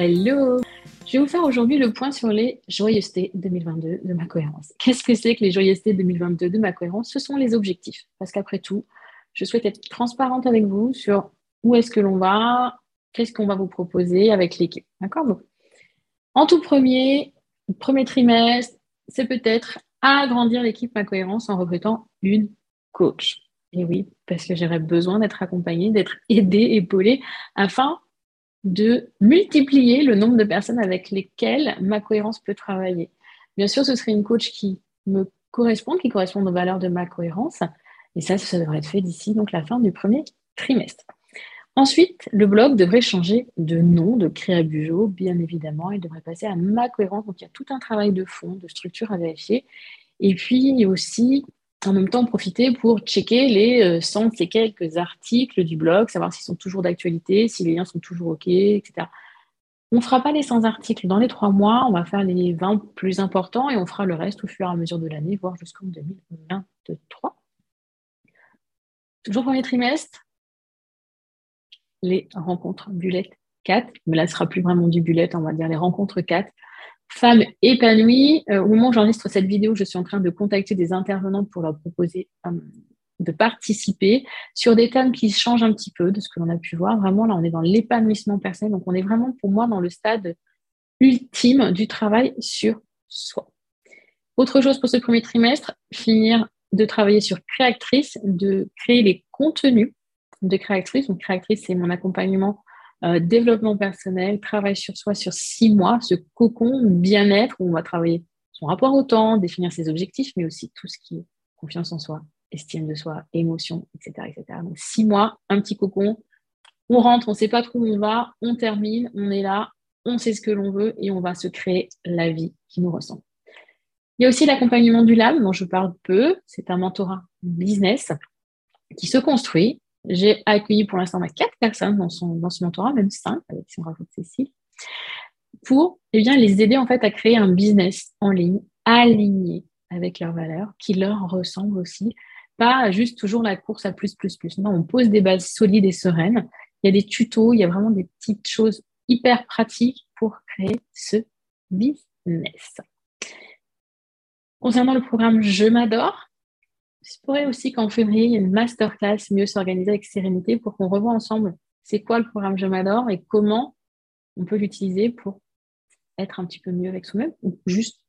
Hello Je vais vous faire aujourd'hui le point sur les joyeusetés 2022 de ma cohérence. Qu'est-ce que c'est que les joyeusetés 2022 de ma cohérence? Ce sont les objectifs. Parce qu'après tout, je souhaite être transparente avec vous sur où est-ce que l'on va, qu'est-ce qu'on va vous proposer avec l'équipe. D'accord? En tout premier, premier trimestre, c'est peut-être agrandir l'équipe Ma Cohérence en recrutant une coach. Et oui, parce que j'aurais besoin d'être accompagnée, d'être aidée, épaulée, afin de multiplier le nombre de personnes avec lesquelles ma cohérence peut travailler. Bien sûr, ce serait une coach qui me correspond, qui correspond aux valeurs de ma cohérence. Et ça, ça devrait être fait d'ici donc la fin du premier trimestre. Ensuite, le blog devrait changer de nom, de Créabujo, bien évidemment. Il devrait passer à ma cohérence. Donc, il y a tout un travail de fond, de structure à vérifier. Et puis aussi, en même temps profiter pour checker les 100 euh, et quelques articles du blog, savoir s'ils sont toujours d'actualité, si les liens sont toujours OK, etc. On ne fera pas les 100 articles dans les trois mois, on va faire les 20 plus importants et on fera le reste au fur et à mesure de l'année, voire jusqu'en 2023. Toujours premier trimestre, les rencontres bullet 4, mais là ce sera plus vraiment du bullet, on va dire les rencontres 4 Femmes épanouies. Euh, au moment où j'enregistre cette vidéo, je suis en train de contacter des intervenantes pour leur proposer euh, de participer sur des thèmes qui changent un petit peu de ce que l'on a pu voir. Vraiment, là, on est dans l'épanouissement personnel. Donc, on est vraiment, pour moi, dans le stade ultime du travail sur soi. Autre chose pour ce premier trimestre, finir de travailler sur créatrice, de créer les contenus de créatrice. Donc, créatrice, c'est mon accompagnement euh, développement personnel, travail sur soi sur six mois, ce cocon bien-être où on va travailler son rapport au temps, définir ses objectifs, mais aussi tout ce qui est confiance en soi, estime de soi, émotion, etc. etc. Donc six mois, un petit cocon, on rentre, on ne sait pas trop où on va, on termine, on est là, on sait ce que l'on veut et on va se créer la vie qui nous ressemble. Il y a aussi l'accompagnement du LAM dont je parle peu. C'est un mentorat business qui se construit j'ai accueilli pour l'instant quatre personnes dans, son, dans ce mentorat, même cinq, avec si on rajoute Cécile, pour eh bien, les aider en fait à créer un business en ligne aligné avec leurs valeurs, qui leur ressemble aussi. Pas juste toujours la course à plus, plus, plus. Non, on pose des bases solides et sereines. Il y a des tutos, il y a vraiment des petites choses hyper pratiques pour créer ce business. Concernant le programme Je m'adore, je pourrais aussi qu'en février, il y ait une masterclass mieux s'organiser avec sérénité pour qu'on revoie ensemble c'est quoi le programme Je m'adore et comment on peut l'utiliser pour être un petit peu mieux avec soi-même ou juste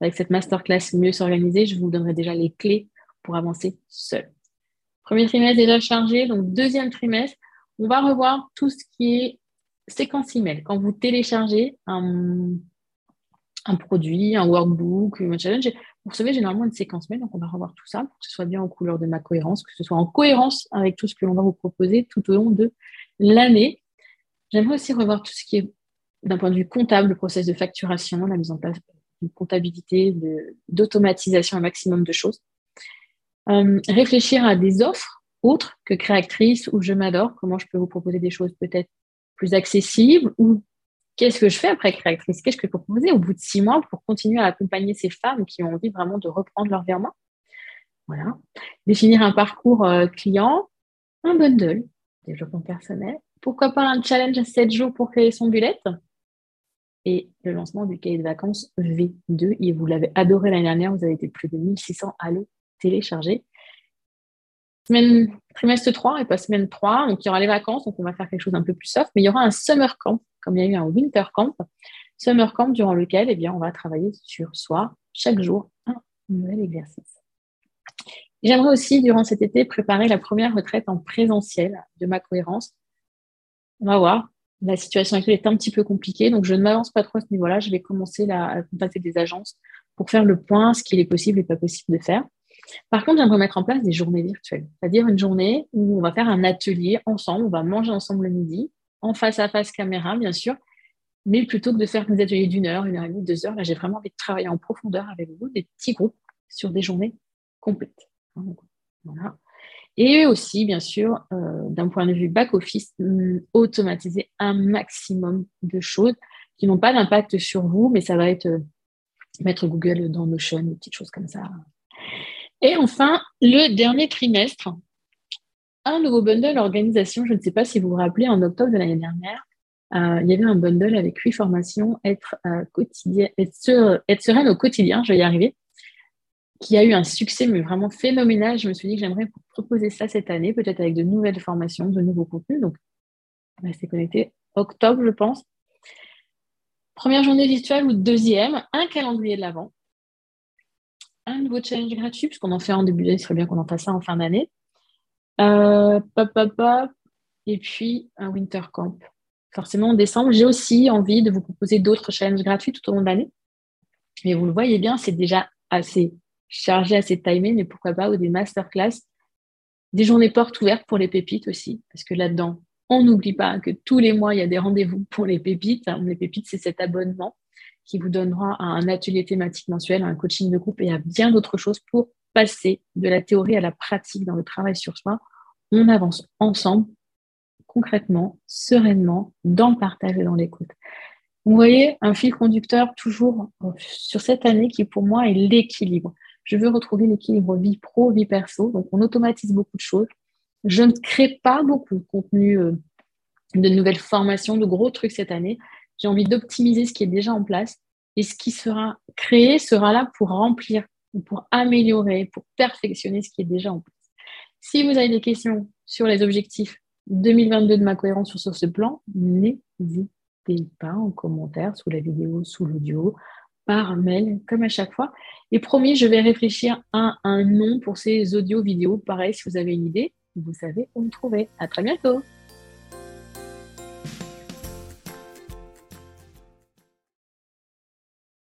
avec cette masterclass mieux s'organiser, je vous donnerai déjà les clés pour avancer seul. Premier trimestre déjà chargé, donc deuxième trimestre, on va revoir tout ce qui est séquence email. Quand vous téléchargez un, un produit, un workbook, un challenge, vous recevez généralement une séquence mail, donc on va revoir tout ça pour que ce soit bien en couleur de ma cohérence, que ce soit en cohérence avec tout ce que l'on va vous proposer tout au long de l'année. J'aimerais aussi revoir tout ce qui est d'un point de vue comptable, le process de facturation, la mise en place d'une comptabilité, d'automatisation un maximum de choses. Euh, réfléchir à des offres autres que créatrice ou je m'adore, comment je peux vous proposer des choses peut-être plus accessibles ou qu'est-ce que je fais après créatrice? Qu'est-ce que je peux proposer au bout de six mois pour continuer à accompagner ces femmes qui ont envie vraiment de reprendre leur vie Voilà. Définir un parcours euh, client, un bundle, développement personnel. Pourquoi pas un challenge à 7 jours pour créer son bullet? Et le lancement du cahier de vacances V2. Et vous l'avez adoré l'année dernière, vous avez été plus de 1600 à le télécharger. Semaine, trimestre 3 et pas semaine 3, donc il y aura les vacances, donc on va faire quelque chose un peu plus soft, mais il y aura un summer camp comme il y a eu un winter camp, summer camp durant lequel eh bien, on va travailler sur soi chaque jour un nouvel exercice. J'aimerais aussi, durant cet été, préparer la première retraite en présentiel de ma cohérence. On va voir. La situation actuelle est un petit peu compliquée, donc je ne m'avance pas trop à ce niveau-là. Je vais commencer à contacter des agences pour faire le point, ce qu'il est possible et pas possible de faire. Par contre, j'aimerais mettre en place des journées virtuelles, c'est-à-dire une journée où on va faire un atelier ensemble, on va manger ensemble le midi, en face à face caméra, bien sûr, mais plutôt que de faire des ateliers d'une heure, une heure et demie, deux heures, là, j'ai vraiment envie de travailler en profondeur avec vous, des petits groupes sur des journées complètes. Et aussi, bien sûr, euh, d'un point de vue back-office, hum, automatiser un maximum de choses qui n'ont pas d'impact sur vous, mais ça va être euh, mettre Google dans Notion, des petites choses comme ça. Et enfin, le dernier trimestre, un nouveau bundle organisation. Je ne sais pas si vous vous rappelez, en octobre de l'année dernière, euh, il y avait un bundle avec huit formations, être, euh, quotidien, être, sereine au quotidien, je vais y arriver, qui a eu un succès mais vraiment phénoménal. Je me suis dit que j'aimerais proposer ça cette année, peut-être avec de nouvelles formations, de nouveaux contenus. Donc, restez connecté. Octobre, je pense. Première journée virtuelle ou deuxième, un calendrier de l'avant, un nouveau challenge gratuit, puisqu'on en fait en début d'année, il serait bien qu'on en fasse ça en fin d'année. Euh, pop, pop, et puis un winter camp. Forcément, en décembre, j'ai aussi envie de vous proposer d'autres challenges gratuits tout au long de l'année. Mais vous le voyez bien, c'est déjà assez chargé, assez timé, mais pourquoi pas, ou des masterclass, des journées portes ouvertes pour les pépites aussi, parce que là-dedans, on n'oublie pas que tous les mois, il y a des rendez-vous pour les pépites. Les pépites, c'est cet abonnement qui vous donnera un atelier thématique mensuel, un coaching de groupe et à bien d'autres choses pour passer de la théorie à la pratique dans le travail sur soi. On avance ensemble, concrètement, sereinement, dans le partage et dans l'écoute. Vous voyez un fil conducteur toujours sur cette année qui pour moi est l'équilibre. Je veux retrouver l'équilibre vie pro, vie perso. Donc on automatise beaucoup de choses. Je ne crée pas beaucoup de contenu, euh, de nouvelles formations, de gros trucs cette année. J'ai envie d'optimiser ce qui est déjà en place et ce qui sera créé sera là pour remplir, pour améliorer, pour perfectionner ce qui est déjà en place. Si vous avez des questions sur les objectifs 2022 de ma cohérence sur ce plan, n'hésitez pas en commentaire, sous la vidéo, sous l'audio, par mail, comme à chaque fois. Et promis, je vais réfléchir à un nom pour ces audio-vidéos. Pareil, si vous avez une idée, vous savez où me trouver. À très bientôt.